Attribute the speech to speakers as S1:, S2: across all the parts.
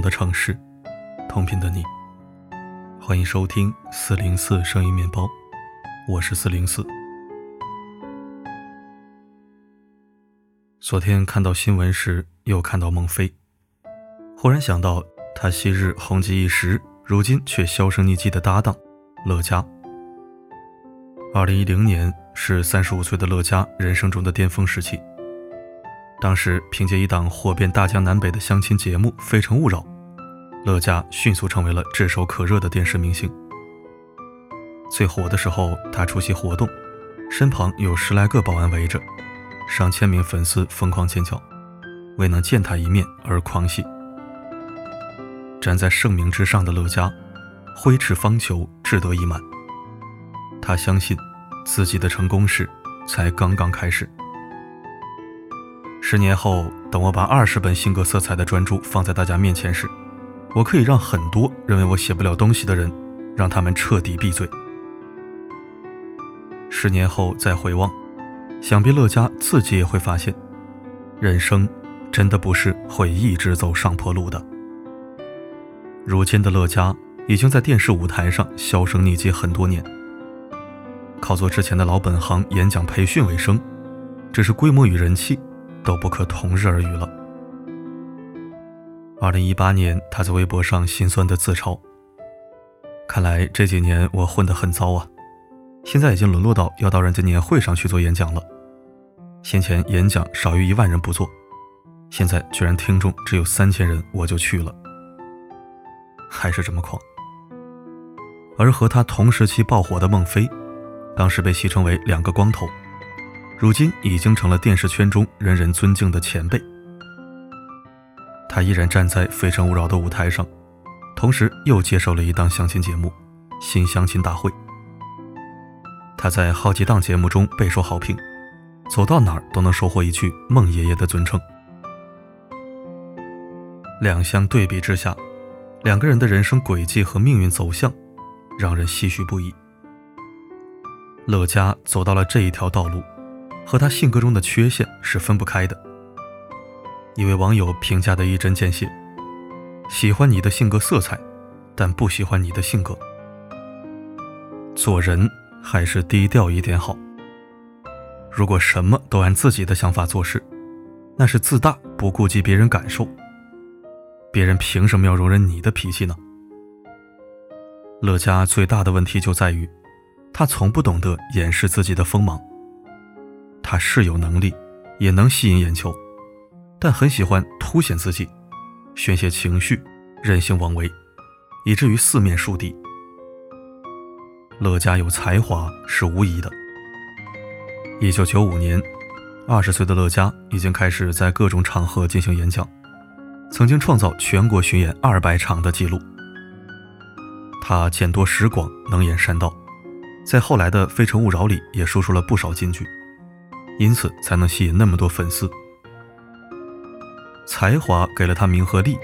S1: 的城市，同频的你，欢迎收听四零四声音面包，我是四零四。昨天看到新闻时，又看到孟非，忽然想到他昔日红极一时，如今却销声匿迹的搭档乐嘉。二零一零年是三十五岁的乐嘉人生中的巅峰时期。当时凭借一档火遍大江南北的相亲节目《非诚勿扰》，乐嘉迅速成为了炙手可热的电视明星。最火的时候，他出席活动，身旁有十来个保安围着，上千名粉丝疯狂尖叫，为能见他一面而狂喜。站在盛名之上的乐嘉，挥斥方遒，志得意满。他相信，自己的成功史才刚刚开始。十年后，等我把二十本性格色彩的专著放在大家面前时，我可以让很多认为我写不了东西的人，让他们彻底闭嘴。十年后再回望，想必乐嘉自己也会发现，人生真的不是会一直走上坡路的。如今的乐嘉已经在电视舞台上销声匿迹很多年，靠做之前的老本行演讲培训为生，只是规模与人气。都不可同日而语了。二零一八年，他在微博上心酸的自嘲：“看来这几年我混得很糟啊，现在已经沦落到要到人家年会上去做演讲了。先前演讲少于一万人不做，现在居然听众只有三千人，我就去了，还是这么狂。”而和他同时期爆火的孟非，当时被戏称为“两个光头”。如今已经成了电视圈中人人尊敬的前辈。他依然站在《非诚勿扰》的舞台上，同时又接受了一档相亲节目《新相亲大会》。他在好几档节目中备受好评，走到哪儿都能收获一句“孟爷爷”的尊称。两相对比之下，两个人的人生轨迹和命运走向，让人唏嘘不已。乐嘉走到了这一条道路。和他性格中的缺陷是分不开的。一位网友评价的一针见血：喜欢你的性格色彩，但不喜欢你的性格。做人还是低调一点好。如果什么都按自己的想法做事，那是自大，不顾及别人感受。别人凭什么要容忍你的脾气呢？乐嘉最大的问题就在于，他从不懂得掩饰自己的锋芒。他是有能力，也能吸引眼球，但很喜欢凸显自己，宣泄情绪，任性妄为，以至于四面树敌。乐嘉有才华是无疑的。一九九五年，二十岁的乐嘉已经开始在各种场合进行演讲，曾经创造全国巡演二百场的记录。他见多识广，能言善道，在后来的《非诚勿扰》里也说出了不少金句。因此才能吸引那么多粉丝。才华给了他名和利，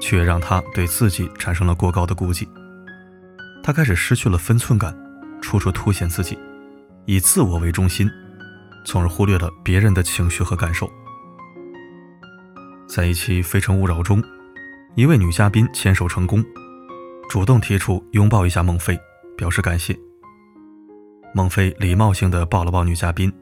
S1: 却让他对自己产生了过高的估计。他开始失去了分寸感，处处凸显自己，以自我为中心，从而忽略了别人的情绪和感受。在一期《非诚勿扰》中，一位女嘉宾牵手成功，主动提出拥抱一下孟非，表示感谢。孟非礼貌性的抱了抱女嘉宾。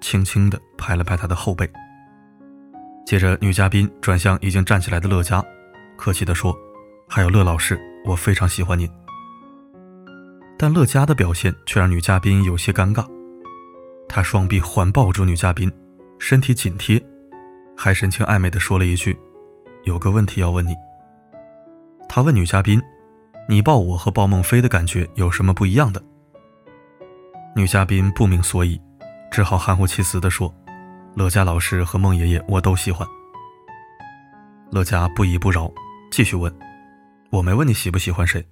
S1: 轻轻的拍了拍她的后背，接着女嘉宾转向已经站起来的乐嘉，客气地说：“还有乐老师，我非常喜欢您。”但乐嘉的表现却让女嘉宾有些尴尬，他双臂环抱住女嘉宾，身体紧贴，还神情暧昧地说了一句：“有个问题要问你。”他问女嘉宾：“你抱我和抱孟非的感觉有什么不一样的？”女嘉宾不明所以。只好含糊其辞地说：“乐嘉老师和孟爷爷我都喜欢。”乐嘉不依不饶，继续问：“我没问你喜不喜欢谁，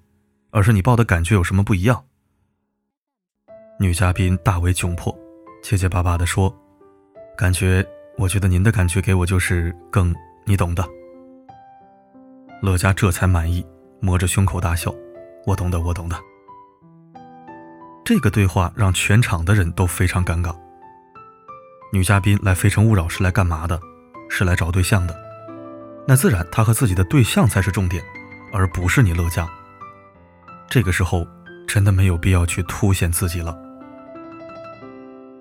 S1: 而是你抱的感觉有什么不一样？”女嘉宾大为窘迫，结结巴巴地说：“感觉，我觉得您的感觉给我就是更，你懂的。”乐嘉这才满意，摸着胸口大笑：“我懂的，我懂的。”这个对话让全场的人都非常尴尬。女嘉宾来《非诚勿扰》是来干嘛的？是来找对象的。那自然他和自己的对象才是重点，而不是你乐嘉。这个时候真的没有必要去凸显自己了。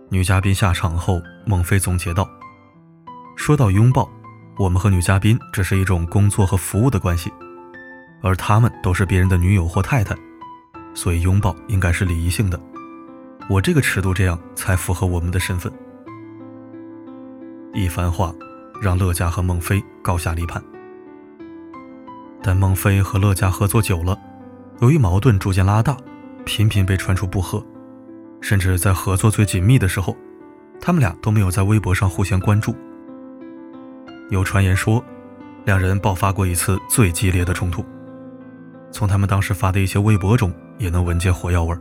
S1: 女嘉宾下场后，孟非总结道：“说到拥抱，我们和女嘉宾只是一种工作和服务的关系，而他们都是别人的女友或太太，所以拥抱应该是礼仪性的。我这个尺度这样才符合我们的身份。”一番话，让乐嘉和孟非高下立判。但孟非和乐嘉合作久了，由于矛盾逐渐拉大，频频被传出不和，甚至在合作最紧密的时候，他们俩都没有在微博上互相关注。有传言说，两人爆发过一次最激烈的冲突。从他们当时发的一些微博中，也能闻见火药味。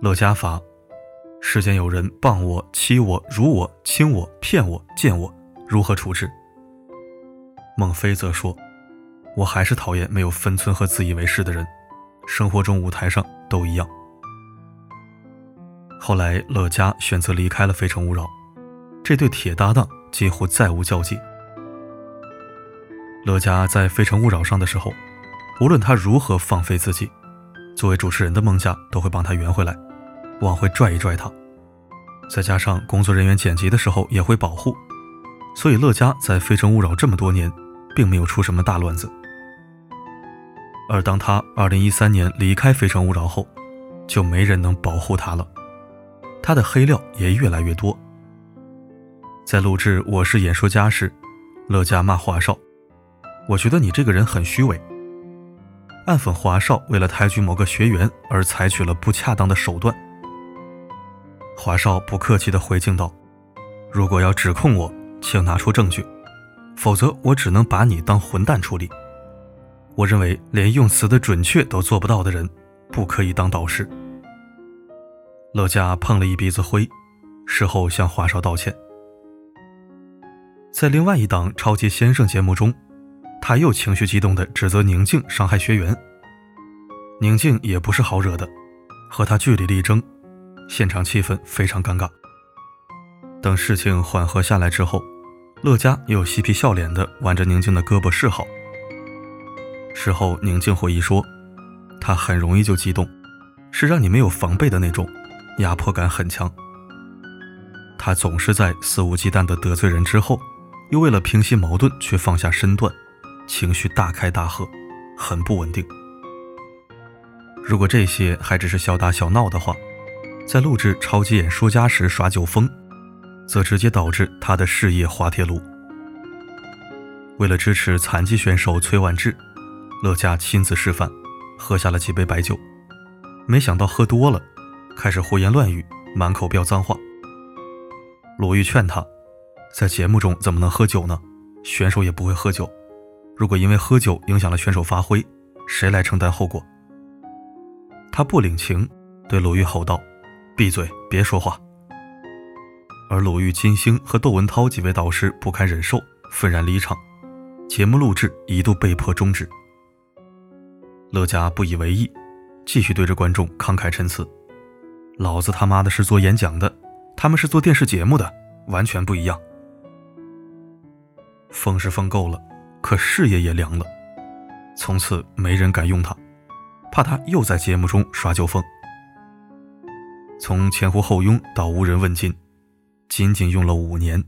S1: 乐嘉发。世间有人谤我、欺我、辱我、轻我、骗我、贱我，如何处置？孟非则说：“我还是讨厌没有分寸和自以为是的人，生活中、舞台上都一样。”后来，乐嘉选择离开了《非诚勿扰》，这对铁搭档几乎再无交集。乐嘉在《非诚勿扰》上的时候，无论他如何放飞自己，作为主持人的孟佳都会帮他圆回来。往回拽一拽他，再加上工作人员剪辑的时候也会保护，所以乐嘉在《非诚勿扰》这么多年，并没有出什么大乱子。而当他2013年离开《非诚勿扰》后，就没人能保护他了，他的黑料也越来越多。在录制《我是演说家》时，乐嘉骂华少：“我觉得你这个人很虚伪。”暗讽华少为了抬举某个学员而采取了不恰当的手段。华少不客气地回敬道：“如果要指控我，请拿出证据，否则我只能把你当混蛋处理。我认为连用词的准确都做不到的人，不可以当导师。”乐嘉碰了一鼻子灰，事后向华少道歉。在另外一档《超级先生》节目中，他又情绪激动地指责宁静伤害学员。宁静也不是好惹的，和他据理力争。现场气氛非常尴尬。等事情缓和下来之后，乐嘉又嬉皮笑脸地挽着宁静的胳膊示好。事后，宁静回忆说：“他很容易就激动，是让你没有防备的那种，压迫感很强。他总是在肆无忌惮地得罪人之后，又为了平息矛盾却放下身段，情绪大开大合，很不稳定。如果这些还只是小打小闹的话，”在录制《超级演说家》时耍酒疯，则直接导致他的事业滑铁卢。为了支持残疾选手崔万志，乐嘉亲自示范，喝下了几杯白酒，没想到喝多了，开始胡言乱语，满口飙脏话。鲁豫劝他，在节目中怎么能喝酒呢？选手也不会喝酒，如果因为喝酒影响了选手发挥，谁来承担后果？他不领情，对鲁豫吼道。闭嘴，别说话。而鲁豫、金星和窦文涛几位导师不堪忍受，愤然离场，节目录制一度被迫终止。乐嘉不以为意，继续对着观众慷慨陈词：“老子他妈的是做演讲的，他们是做电视节目的，完全不一样。”疯是疯够了，可事业也凉了，从此没人敢用他，怕他又在节目中耍酒疯。从前呼后拥到无人问津，仅仅用了五年。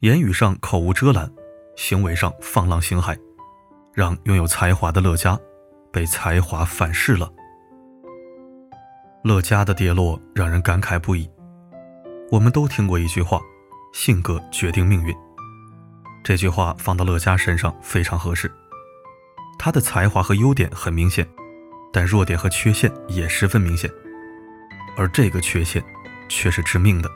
S1: 言语上口无遮拦，行为上放浪形骸，让拥有才华的乐嘉被才华反噬了。乐嘉的跌落让人感慨不已。我们都听过一句话：“性格决定命运。”这句话放到乐嘉身上非常合适。他的才华和优点很明显，但弱点和缺陷也十分明显。而这个缺陷，却是致命的。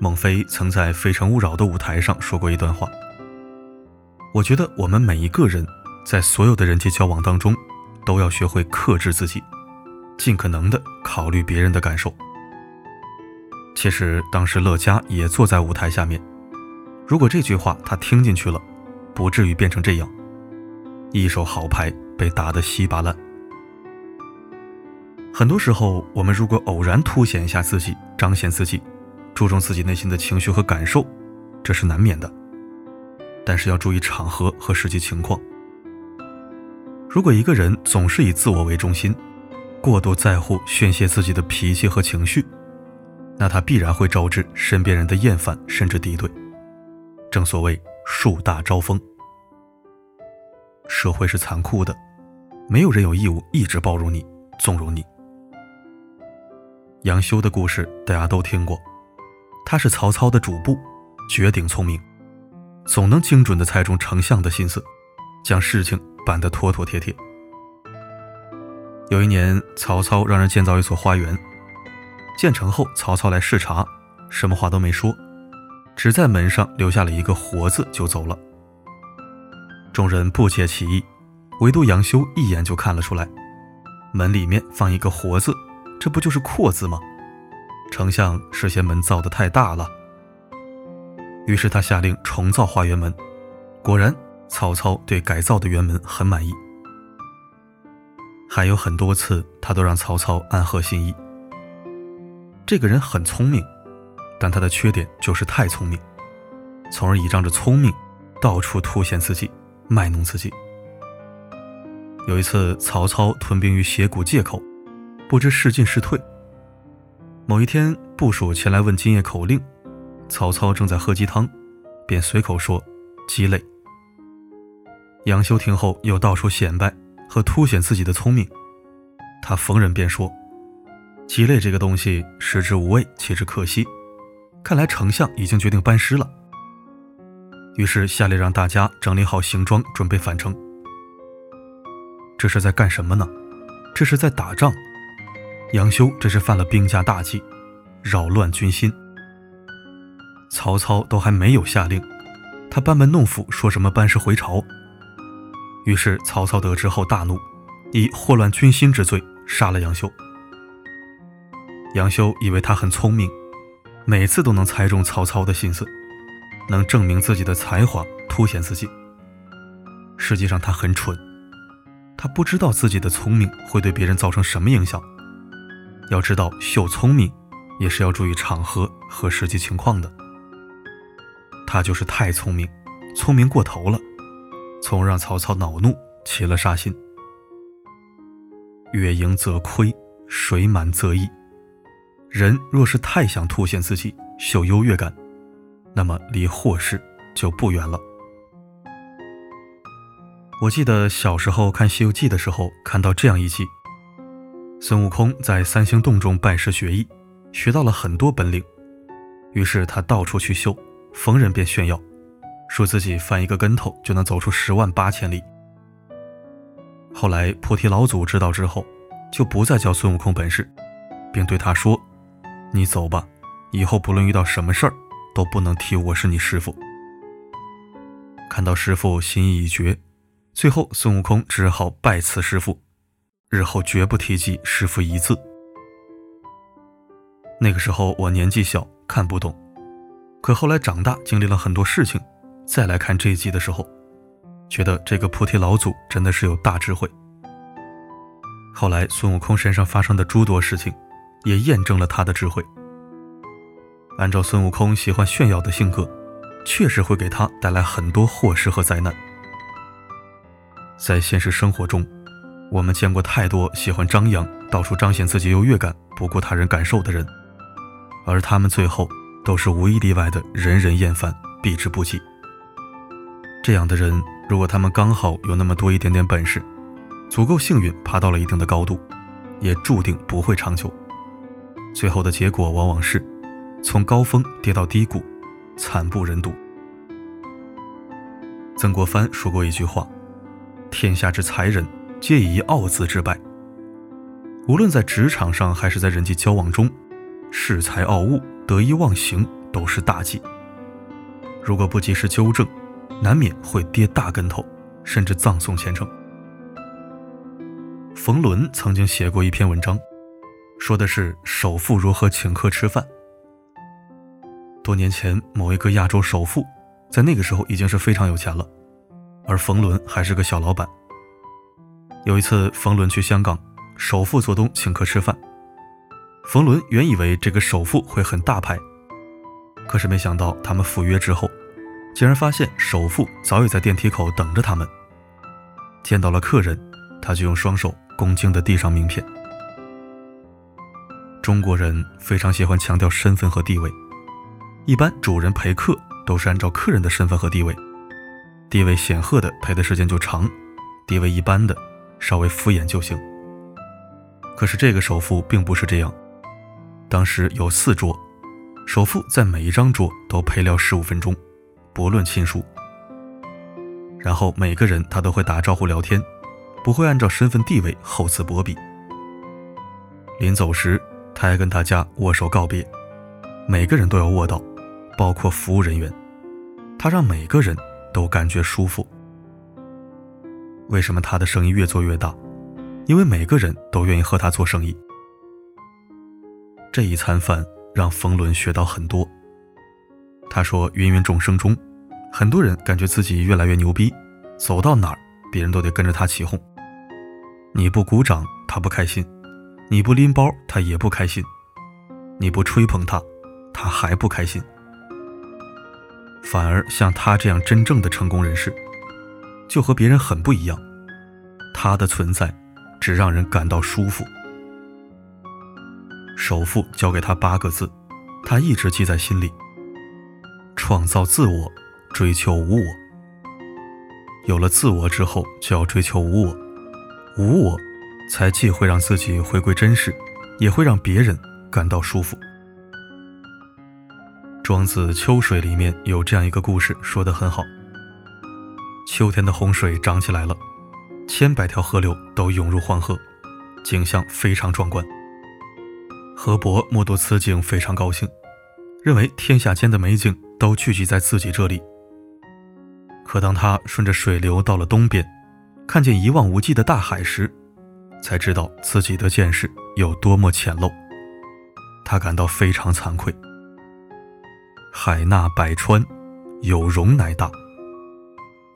S1: 孟非曾在《非诚勿扰》的舞台上说过一段话：“我觉得我们每一个人，在所有的人际交往当中，都要学会克制自己，尽可能的考虑别人的感受。”其实当时乐嘉也坐在舞台下面，如果这句话他听进去了，不至于变成这样，一手好牌被打得稀巴烂。很多时候，我们如果偶然凸显一下自己，彰显自己，注重自己内心的情绪和感受，这是难免的。但是要注意场合和实际情况。如果一个人总是以自我为中心，过度在乎宣泄自己的脾气和情绪，那他必然会招致身边人的厌烦甚至敌对。正所谓树大招风，社会是残酷的，没有人有义务一直包容你、纵容你。杨修的故事大家都听过，他是曹操的主簿，绝顶聪明，总能精准地猜中丞相的心思，将事情。办得妥妥帖帖。有一年，曹操让人建造一所花园，建成后，曹操来视察，什么话都没说，只在门上留下了一个“活”字就走了。众人不解其意，唯独杨修一眼就看了出来，门里面放一个“活”字，这不就是“阔”字吗？丞相是嫌门造的太大了。于是他下令重造花园门，果然。曹操对改造的辕门很满意，还有很多次他都让曹操暗合心意。这个人很聪明，但他的缺点就是太聪明，从而倚仗着聪明，到处凸显自己，卖弄自己。有一次，曹操屯兵于斜谷界口，不知是进是退。某一天，部属前来问今夜口令，曹操正在喝鸡汤，便随口说：“鸡肋。”杨修听后又到处显摆和凸显自己的聪明，他逢人便说：“鸡肋这个东西食之无味，弃之可惜。看来丞相已经决定班师了。”于是下令让大家整理好行装，准备返程。这是在干什么呢？这是在打仗。杨修这是犯了兵家大忌，扰乱军心。曹操都还没有下令，他班门弄斧，说什么班师回朝。于是曹操得知后大怒，以祸乱军心之罪杀了杨修。杨修以为他很聪明，每次都能猜中曹操的心思，能证明自己的才华，凸显自己。实际上他很蠢，他不知道自己的聪明会对别人造成什么影响。要知道秀聪明，也是要注意场合和实际情况的。他就是太聪明，聪明过头了。从而让曹操恼怒，起了杀心。月盈则亏，水满则溢。人若是太想凸显自己，秀优越感，那么离祸事就不远了。我记得小时候看《西游记》的时候，看到这样一集：孙悟空在三星洞中拜师学艺，学到了很多本领，于是他到处去秀，逢人便炫耀。说自己翻一个跟头就能走出十万八千里。后来菩提老祖知道之后，就不再教孙悟空本事，并对他说：“你走吧，以后不论遇到什么事儿，都不能提我是你师傅。”看到师傅心意已决，最后孙悟空只好拜辞师傅，日后绝不提及师傅一字。那个时候我年纪小，看不懂，可后来长大，经历了很多事情。再来看这一集的时候，觉得这个菩提老祖真的是有大智慧。后来孙悟空身上发生的诸多事情，也验证了他的智慧。按照孙悟空喜欢炫耀的性格，确实会给他带来很多祸事和灾难。在现实生活中，我们见过太多喜欢张扬、到处彰显自己优越感、不顾他人感受的人，而他们最后都是无一例外的人人厌烦、避之不及。这样的人，如果他们刚好有那么多一点点本事，足够幸运爬到了一定的高度，也注定不会长久。最后的结果往往是从高峰跌到低谷，惨不忍睹。曾国藩说过一句话：“天下之才人，皆以傲字之败。”无论在职场上还是在人际交往中，恃才傲物、得意忘形都是大忌。如果不及时纠正，难免会跌大跟头，甚至葬送前程。冯仑曾经写过一篇文章，说的是首富如何请客吃饭。多年前，某一个亚洲首富，在那个时候已经是非常有钱了，而冯仑还是个小老板。有一次，冯仑去香港，首富做东请客吃饭。冯仑原以为这个首富会很大牌，可是没想到他们赴约之后。竟然发现首富早已在电梯口等着他们。见到了客人，他就用双手恭敬地递上名片。中国人非常喜欢强调身份和地位，一般主人陪客都是按照客人的身份和地位，地位显赫的陪的时间就长，地位一般的稍微敷衍就行。可是这个首富并不是这样，当时有四桌，首富在每一张桌都陪聊十五分钟，不论亲疏。然后每个人他都会打招呼聊天，不会按照身份地位厚此薄彼。临走时。他还跟大家握手告别，每个人都要握到，包括服务人员。他让每个人都感觉舒服。为什么他的生意越做越大？因为每个人都愿意和他做生意。这一餐饭让冯仑学到很多。他说：“芸芸众生中，很多人感觉自己越来越牛逼，走到哪儿别人都得跟着他起哄。你不鼓掌，他不开心。”你不拎包，他也不开心；你不吹捧他，他还不开心。反而像他这样真正的成功人士，就和别人很不一样。他的存在只让人感到舒服。首富教给他八个字，他一直记在心里：创造自我，追求无我。有了自我之后，就要追求无我，无我。才既会让自己回归真实，也会让别人感到舒服。庄子《秋水》里面有这样一个故事，说的很好。秋天的洪水涨起来了，千百条河流都涌入黄河，景象非常壮观。河伯目睹此景非常高兴，认为天下间的美景都聚集在自己这里。可当他顺着水流到了东边，看见一望无际的大海时，才知道自己的见识有多么浅陋，他感到非常惭愧。海纳百川，有容乃大。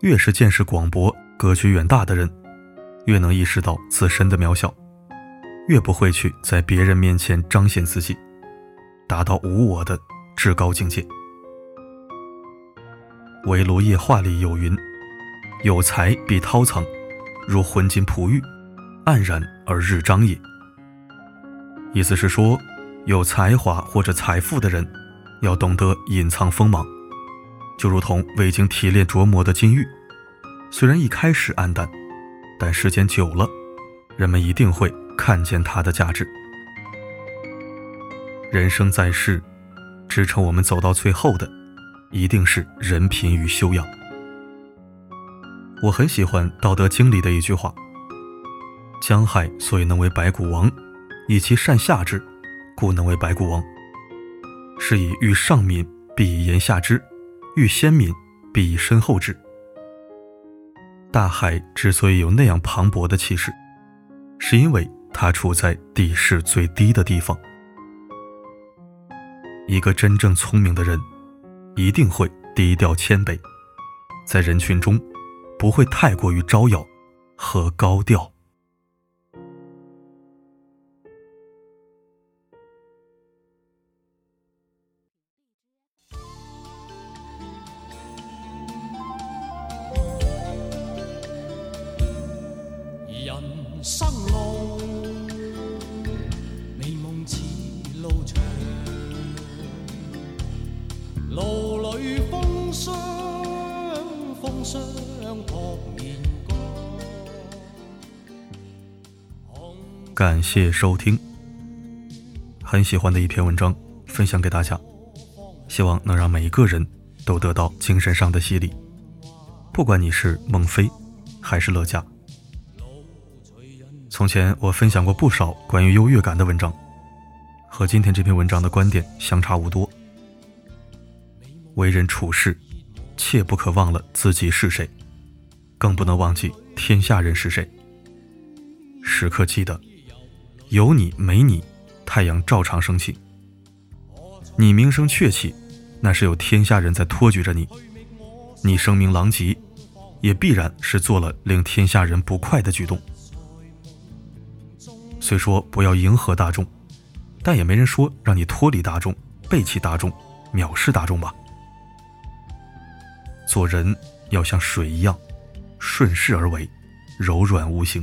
S1: 越是见识广博、格局远大的人，越能意识到自身的渺小，越不会去在别人面前彰显自己，达到无我的至高境界。《围炉夜话》里有云：“有才必韬藏，如浑金璞玉。”黯然而日张也。意思是说，有才华或者财富的人，要懂得隐藏锋芒，就如同未经提炼琢磨的金玉，虽然一开始暗淡，但时间久了，人们一定会看见它的价值。人生在世，支撑我们走到最后的，一定是人品与修养。我很喜欢《道德经》里的一句话。江海所以能为白谷王，以其善下之，故能为白谷王。是以欲上敏，必以言下之；欲先民，必以身后之。大海之所以有那样磅礴的气势，是因为它处在地势最低的地方。一个真正聪明的人，一定会低调谦卑，在人群中不会太过于招摇和高调。感谢收听，很喜欢的一篇文章，分享给大家，希望能让每一个人都得到精神上的洗礼，不管你是孟非还是乐嘉。从前我分享过不少关于优越感的文章，和今天这篇文章的观点相差无多。为人处事，切不可忘了自己是谁，更不能忘记天下人是谁。时刻记得，有你没你，太阳照常升起。你名声鹊起，那是有天下人在托举着你；你声名狼藉，也必然是做了令天下人不快的举动。虽说不要迎合大众，但也没人说让你脱离大众、背弃大众、藐视大众吧。做人要像水一样，顺势而为，柔软无形。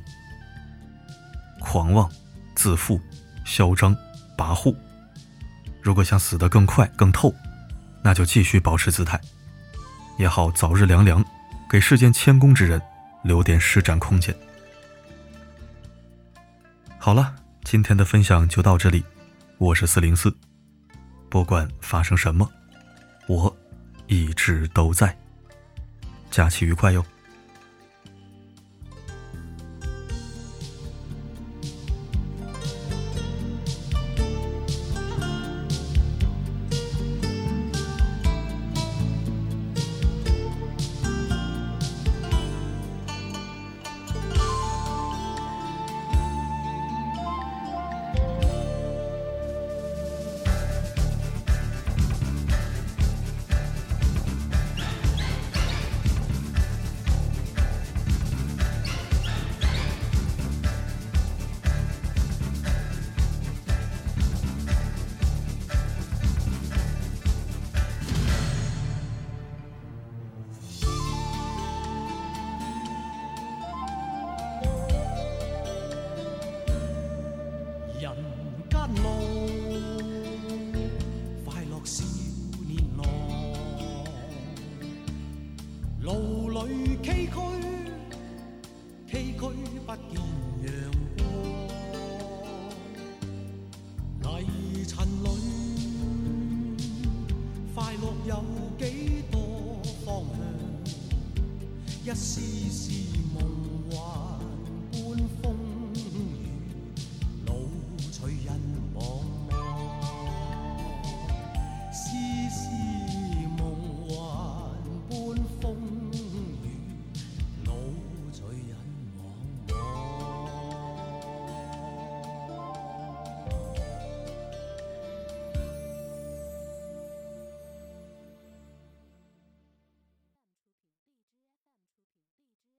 S1: 狂妄、自负、嚣张、跋扈，如果想死得更快更透，那就继续保持姿态，也好早日凉凉，给世间谦恭之人留点施展空间。好了，今天的分享就到这里，我是四零四，不管发生什么，我一直都在。假期愉快哟！
S2: 有几多方向？一丝丝梦。